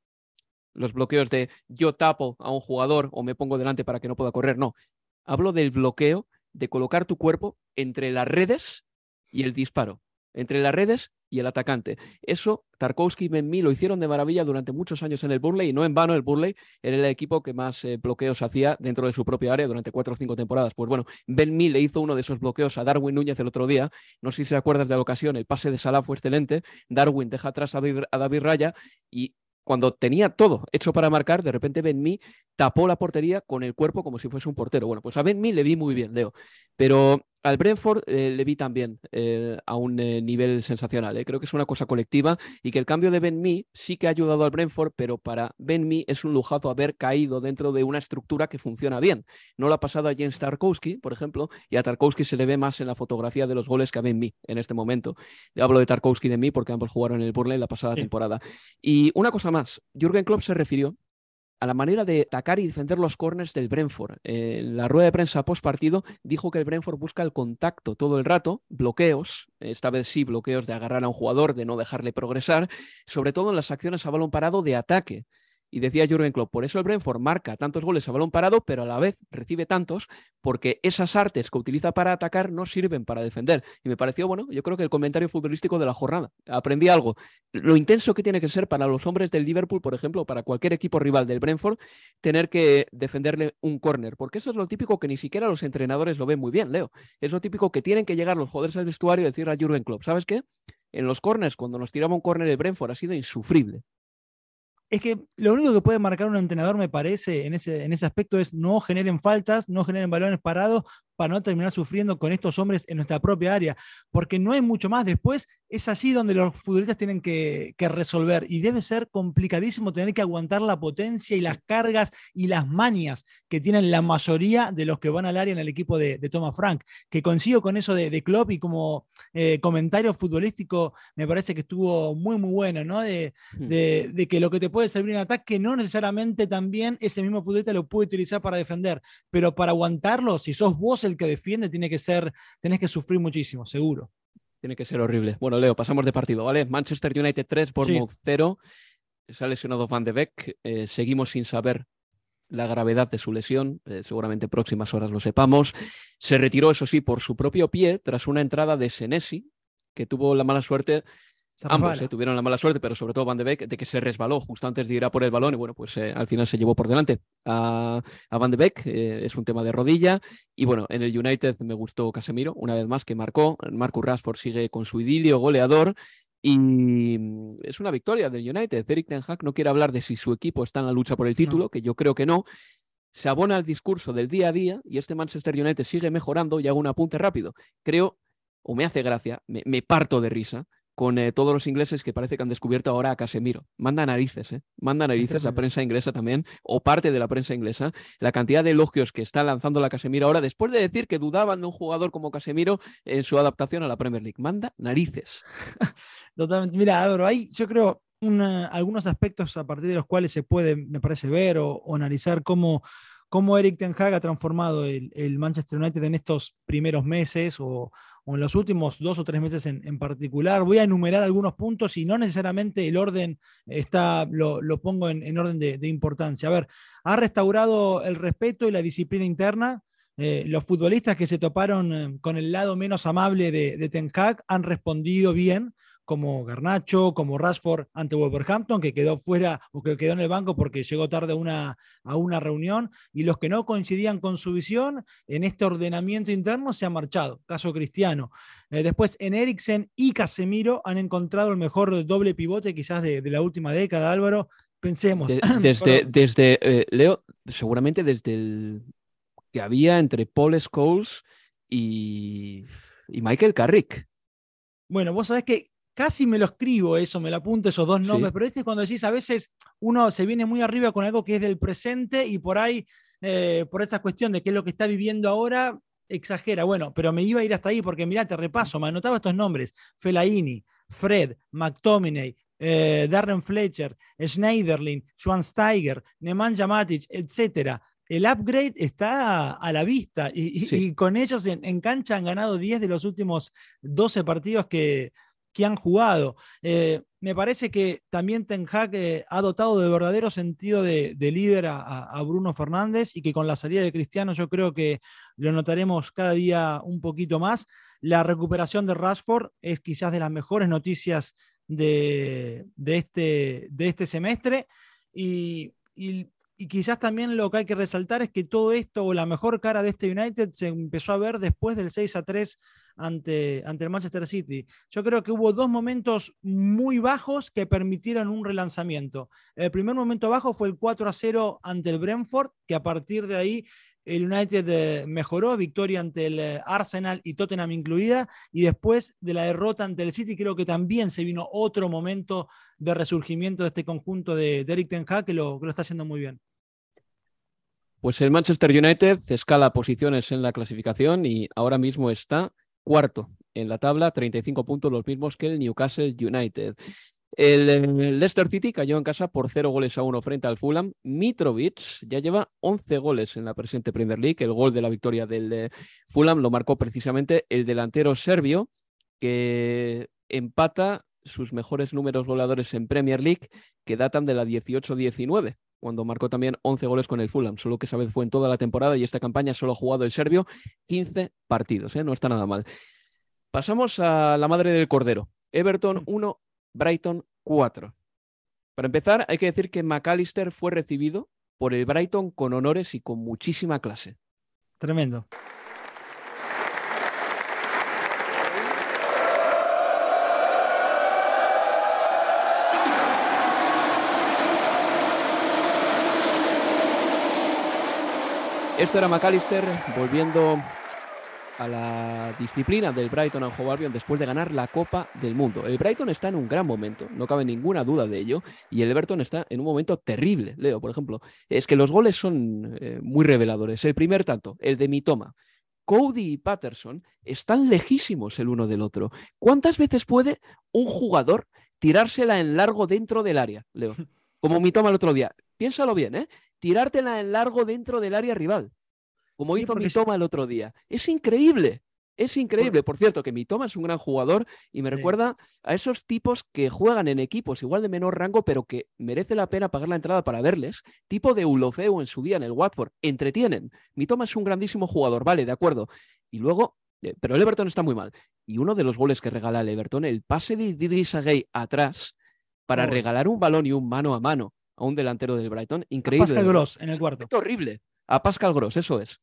los bloqueos de yo tapo a un jugador o me pongo delante para que no pueda correr, no. Hablo del bloqueo de colocar tu cuerpo entre las redes y el disparo entre las redes y el atacante. Eso Tarkovsky y Benmi lo hicieron de maravilla durante muchos años en el Burley y no en vano el Burley era el equipo que más eh, bloqueos hacía dentro de su propia área durante cuatro o cinco temporadas. Pues bueno, Benmi le hizo uno de esos bloqueos a Darwin Núñez el otro día. No sé si se acuerdas de la ocasión, el pase de Salah fue excelente. Darwin deja atrás a David, Raya y cuando tenía todo hecho para marcar, de repente Benmi tapó la portería con el cuerpo como si fuese un portero. Bueno, pues a Benmi le vi muy bien, Leo. Pero al Brentford eh, le vi también eh, a un eh, nivel sensacional. Creo que es una cosa colectiva y que el cambio de Ben Mee sí que ha ayudado al Brentford, pero para Ben Mee es un lujazo haber caído dentro de una estructura que funciona bien. No lo ha pasado a James Tarkowski, por ejemplo, y a Tarkowski se le ve más en la fotografía de los goles que a Ben Mee en este momento. hablo de Tarkowski y de Mee porque ambos jugaron en el Burnley la pasada temporada. Y una cosa más, Jürgen Klopp se refirió a la manera de atacar y defender los corners del Brentford. en la rueda de prensa post partido dijo que el Brentford busca el contacto todo el rato, bloqueos, esta vez sí bloqueos de agarrar a un jugador, de no dejarle progresar, sobre todo en las acciones a balón parado de ataque. Y decía Jürgen Klopp, por eso el Brentford marca tantos goles a balón parado, pero a la vez recibe tantos porque esas artes que utiliza para atacar no sirven para defender. Y me pareció, bueno, yo creo que el comentario futbolístico de la jornada. Aprendí algo. Lo intenso que tiene que ser para los hombres del Liverpool, por ejemplo, para cualquier equipo rival del Brentford, tener que defenderle un córner. Porque eso es lo típico que ni siquiera los entrenadores lo ven muy bien, Leo. Es lo típico que tienen que llegar los jugadores al vestuario y decir a Jürgen Klopp, ¿sabes qué? En los corners, cuando nos tiraba un córner el Brentford, ha sido insufrible es que lo único que puede marcar un entrenador, me parece, en ese, en ese aspecto es no generen faltas, no generen balones parados para no terminar sufriendo con estos hombres en nuestra propia área, porque no hay mucho más. Después es así donde los futbolistas tienen que, resolver y debe ser complicadísimo tener que aguantar la potencia y las cargas y las manias que tienen la mayoría de los que van al área en el equipo de, Thomas Frank, que consigo con eso de, de Klopp y como eh, comentario futbolístico me parece que estuvo muy, muy bueno, ¿no? De, hmm. de, que lo que te puede servir en ataque no necesariamente también ese mismo futbolista lo puede utilizar para defender, pero para aguantarlo, si sos vos el que defiende, tiene que ser, tenés que sufrir muchísimo, seguro. Tiene que ser horrible. Bueno, Leo, pasamos de partido, ¿vale? Manchester United 3, Bournemouth 0. Se ha lesionado Van de Beek. Eh, seguimos sin saber la gravedad de su lesión. Eh, seguramente próximas horas lo sepamos. Se retiró, eso sí, por su propio pie tras una entrada de Senesi, que tuvo la mala suerte Ambos eh, tuvieron la mala suerte, pero sobre todo Van de Beek, de que se resbaló justo antes de ir a por el balón y bueno, pues eh, al final se llevó por delante a, Van de Beek. Eh, es un tema de rodilla. Y bueno, en el United me gustó Casemiro, una vez más que marcó. Marcus Rashford sigue con su idilio goleador. Y mm, es una victoria del United. Eric Ten Hag no quiere hablar de si su equipo está en la lucha por el título, que yo creo que no. Se abona al discurso del día a día y este Manchester United sigue mejorando y hago un apunte rápido. Creo, o me hace gracia, me parto de risa, con eh, todos los ingleses que parece que han descubierto ahora a Casemiro. Manda narices, ¿eh? Manda narices la prensa inglesa también, o parte de la prensa inglesa, la cantidad de elogios que está lanzando la Casemiro ahora, después de decir que dudaban de un jugador como Casemiro en su adaptación a la Premier League. Manda narices. Totalmente. Mira, Álvaro, hay, yo creo, algunos aspectos a partir de los cuales se puede, me parece, ver o, analizar cómo cómo Eric Ten Hag ha transformado el, Manchester United en estos primeros meses o, o en los últimos dos o tres meses en, particular. Voy a enumerar algunos puntos y no necesariamente el orden está, lo, pongo en, orden de, importancia. A ver, ha restaurado el respeto y la disciplina interna. Eh, los futbolistas que se toparon eh, con el lado menos amable de, de Ten Hag han respondido bien como Garnacho, como Rashford ante Wolverhampton, que quedó fuera o que quedó en el banco porque llegó tarde a una, a una reunión, y los que no coincidían con su visión en este ordenamiento interno se han marchado, caso Cristiano. Eh, después, en Eriksen y Casemiro han encontrado el mejor doble pivote quizás de, la última década, Álvaro. Pensemos. desde, desde eh, Leo, seguramente desde el que había entre Paul Scholes y, y Michael Carrick. Bueno, vos sabés que casi me lo escribo eso, me lo apunto esos dos nombres, pero este es cuando decís, a veces uno se viene muy arriba con algo que es del presente y por ahí, eh, por esa cuestión de qué es lo que está viviendo ahora, exagera. Bueno, pero me iba a ir hasta ahí porque mirá, te repaso, me anotaba estos nombres, Felaini, Fred, McTominay, eh, Darren Fletcher, Schneiderlin, Schwansteiger, Nemanja Matic, etcétera. El upgrade está a la vista y, con ellos en, en, cancha han ganado 10 de los últimos 12 partidos que, que han jugado. Eh, me parece que también Ten Hag eh, ha dotado de verdadero sentido de, líder a, Bruno Fernández y que con la salida de Cristiano yo creo que lo notaremos cada día un poquito más. La recuperación de Rashford es quizás de las mejores noticias de, este, de este semestre y, y, quizás también lo que hay que resaltar es que todo esto o la mejor cara de este United se empezó a ver después del 6 a 3 ante, ante el Manchester City. Yo creo que hubo dos momentos muy bajos que permitieron un relanzamiento. El primer momento bajo fue el 4 a 0 ante el Brentford, que a partir de ahí el United eh, mejoró, victoria ante el eh, Arsenal y Tottenham incluida, y después de la derrota ante el City creo que también se vino otro momento de resurgimiento de este conjunto de, Eric Ten Hag que lo, que lo está haciendo muy bien. Pues el Manchester United escala posiciones en la clasificación y ahora mismo está cuarto en la tabla, 35 puntos, los mismos que el Newcastle United. El, Leicester City cayó en casa por 0 goles a 1 frente al Fulham. Mitrovic ya lleva 11 goles en la presente Premier League. El gol de la victoria del Fulham lo marcó precisamente el delantero serbio que empata sus mejores números voladores en Premier League que datan de la 18-19 cuando marcó también 11 goles con el Fulham, solo que esa vez fue en toda la temporada y esta campaña solo ha jugado el serbio 15 partidos, ¿eh? no está nada mal. Pasamos a la madre del Cordero. Everton 1, Brighton 4. Para empezar, hay que decir que McAllister fue recibido por el Brighton con honores y con muchísima clase. Tremendo. Esto era McAllister volviendo a la disciplina del Brighton and Hove Albion después de ganar la Copa del Mundo. El Brighton está en un gran momento, no cabe ninguna duda de ello, y el Everton está en un momento terrible. Leo, por ejemplo, es que los goles son eh, muy reveladores. El primer tanto, el de Mitoma. Cody y Patterson están lejísimos el uno del otro. ¿Cuántas veces puede un jugador tirársela en largo dentro del área, Leo? Como Mitoma el otro día. Piénsalo bien, ¿eh? Tirártela en largo dentro del área rival como hizo Mitoma el otro día. Es increíble. Es increíble, por cierto, que Mitoma es un gran jugador y me recuerda a esos tipos que juegan en equipos igual de menor rango, pero que merece la pena pagar la entrada para verles, tipo de Ulofeu en su día en el Watford. Entretienen. Mitoma es un grandísimo jugador, vale, de acuerdo. Y luego, eh, pero el Everton está muy mal. Y uno de los goles que regala el Everton, el pase de Idrissa Gay atrás para regalar un balón y un mano a mano a un delantero del Brighton, increíble. Pascal Gross en el cuarto. horrible. A Pascal Gross, eso es.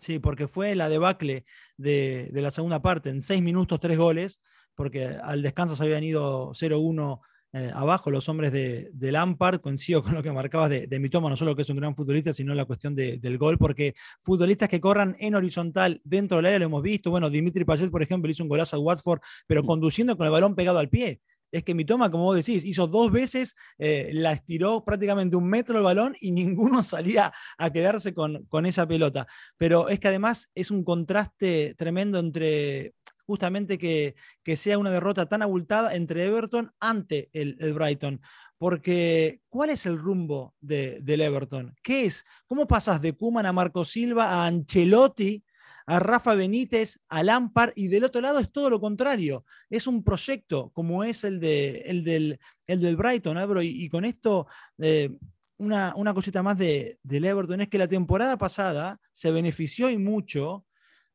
Sí, porque fue la debacle de, la segunda parte, en seis minutos, tres goles, porque al descanso se habían ido 0-1 eh, abajo los hombres de, de, Lampard, coincido con lo que marcabas de, de Mitoma, no solo que es un gran futbolista, sino la cuestión del gol, porque futbolistas que corran en horizontal dentro del área lo hemos visto, bueno, Dimitri Payet, por ejemplo, hizo un golazo al Watford, pero mm. conduciendo con el balón pegado al pie es que mi toma, como vos decís, hizo dos veces, eh, la estiró prácticamente un metro el balón y ninguno salía a quedarse con, con, esa pelota. Pero es que además es un contraste tremendo entre justamente que, que sea una derrota tan abultada entre Everton ante el, Brighton. Porque, ¿cuál es el rumbo de, del Everton? ¿Qué es? ¿Cómo pasas de Kuman a Marco Silva a Ancelotti? A Rafa Benítez, a Lampard, y del otro lado es todo lo contrario. Es un proyecto como es el, de, el, del, el del Brighton, ¿no? y, con esto, eh, una, una, cosita más de, del Everton es que la temporada pasada se benefició y mucho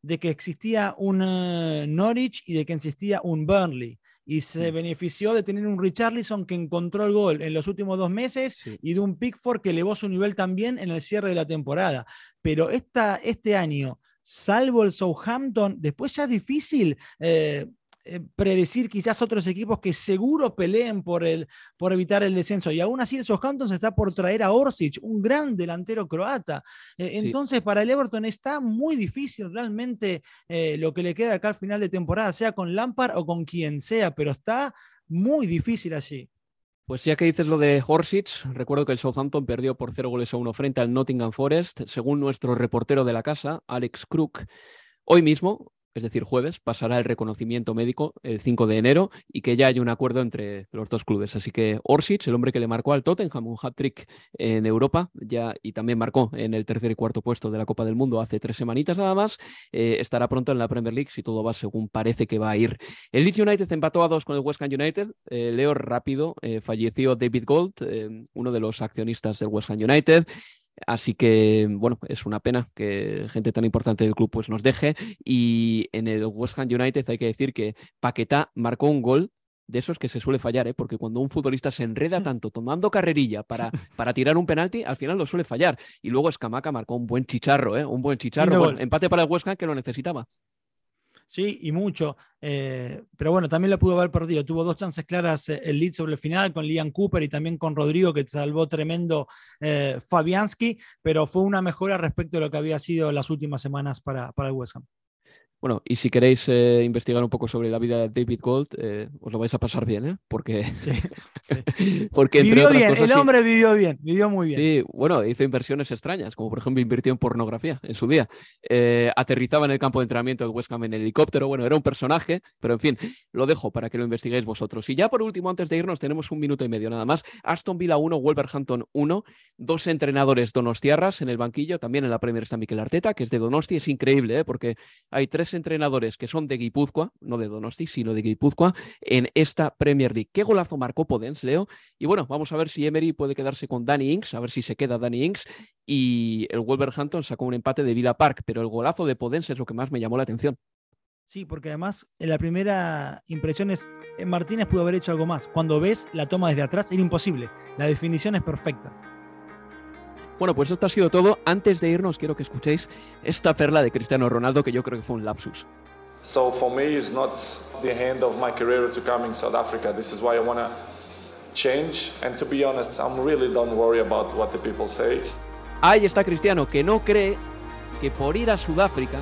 de que existía un eh, Norwich y de que existía un Burnley y se benefició de tener un Richarlison que encontró el gol en los últimos dos meses y de un Pickford que elevó su nivel también en el cierre de la temporada. Pero esta, este año salvo el Southampton, después ya es difícil eh, eh, predecir quizás otros equipos que seguro peleen por, el, por evitar el descenso. Y aún así el Southampton se está por traer a Orsic, un gran delantero croata. Eh, entonces para el Everton está muy difícil realmente lo que le queda acá al final de temporada, sea con Lampard o con quien sea, pero está muy difícil allí. Pues ya que dices lo de Horsich, recuerdo que el Southampton perdió por cero goles a uno frente al Nottingham Forest, según nuestro reportero de la casa, Alex Crook. Hoy mismo, es decir, jueves, pasará el reconocimiento médico el 5 de enero y que ya hay un acuerdo entre los dos clubes. Así que Orsic, el hombre que le marcó al Tottenham un hat-trick en Europa ya y también marcó en el tercer y cuarto puesto de la Copa del Mundo hace tres semanitas nada más, eh, estará pronto en la Premier League si todo va según parece que va a ir. El Leeds United empató a dos con el West Ham United. Eh, leo rápido, eh, falleció David Gold, uno de los accionistas del West Ham United. Así que, bueno, es una pena que gente tan importante del club pues nos deje. Y en el West Ham United hay que decir que Paquetá marcó un gol de esos que se suele fallar, ¿eh? porque cuando un futbolista se enreda tanto tomando carrerilla para, para tirar un penalti, al final lo suele fallar. Y luego Escamaca marcó un buen chicharro, ¿eh? un buen chicharro. empate para el West Ham que lo necesitaba. Sí, y mucho. Eh, pero bueno, también lo pudo haber perdido. Tuvo dos chances claras eh, el lead sobre el final con Liam Cooper y también con Rodrigo, que salvó tremendo eh, Fabianski, pero fue una mejora respecto a lo que había sido las últimas semanas para, para el West Ham. Bueno, y si queréis eh, investigar un poco sobre la vida de David Gold, eh, os lo vais a pasar bien, ¿eh? Porque, Sí, porque entre vivió otras bien, cosas, el sí- hombre vivió bien, vivió muy bien. Sí, bueno, hizo inversiones extrañas, como por ejemplo invirtió en pornografía en su día. Eh, aterrizaba en el campo de entrenamiento del West Ham en helicóptero. Bueno, era un personaje, pero en fin, lo dejo para que lo investiguéis vosotros. Y ya por último, antes de irnos, tenemos un minuto y medio nada más. Aston Villa 1, Wolverhampton 1, dos entrenadores donostiarras en el banquillo. También en la Premier está Mikel Arteta, que es de Donosti. Es increíble, ¿eh? porque hay tres entrenadores que son de Guipúzcoa, no de Donosti, sino de Guipúzcoa, en esta Premier League. ¿Qué golazo marcó Podens, Leo? Y bueno, vamos a ver si Emery puede quedarse con Danny Ings, a ver si se queda Danny Ings. Y el Wolverhampton sacó un empate de Villa Park, pero el golazo de Podens es lo que más me llamó la atención. Sí, porque además en la primera impresión es, eh, Martínez pudo haber hecho algo más. Cuando ves la toma desde atrás, era imposible. La definición es perfecta. Bueno, pues esto ha sido todo. Antes de irnos, quiero que escuchéis esta perla de Cristiano Ronaldo, que yo creo que fue un lapsus. So for me, it's not the end of my career to come in South Africa. This is why I want to change. And to be honest, I'm really don't worry about what the people say. Ahí está Cristiano, que no cree que por ir a Sudáfrica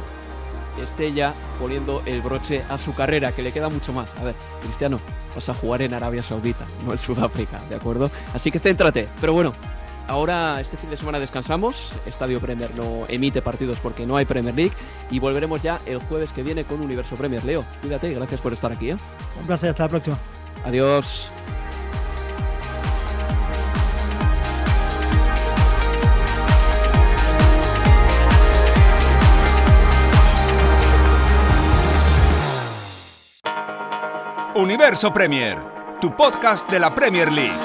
esté ya poniendo el broche a su carrera, que le queda mucho más. A ver, Cristiano, vas a jugar en Arabia Saudita, no en Sudáfrica, ¿de acuerdo? Así que céntrate. Pero bueno, ahora este fin de semana descansamos. Estadio Premier no emite partidos porque no hay Premier League. Y volveremos ya el jueves que viene con Universo Premier. Leo, cuídate, gracias por estar aquí. ¿eh? Un placer, hasta la próxima. Adiós. Universo Premier, tu podcast de la Premier League.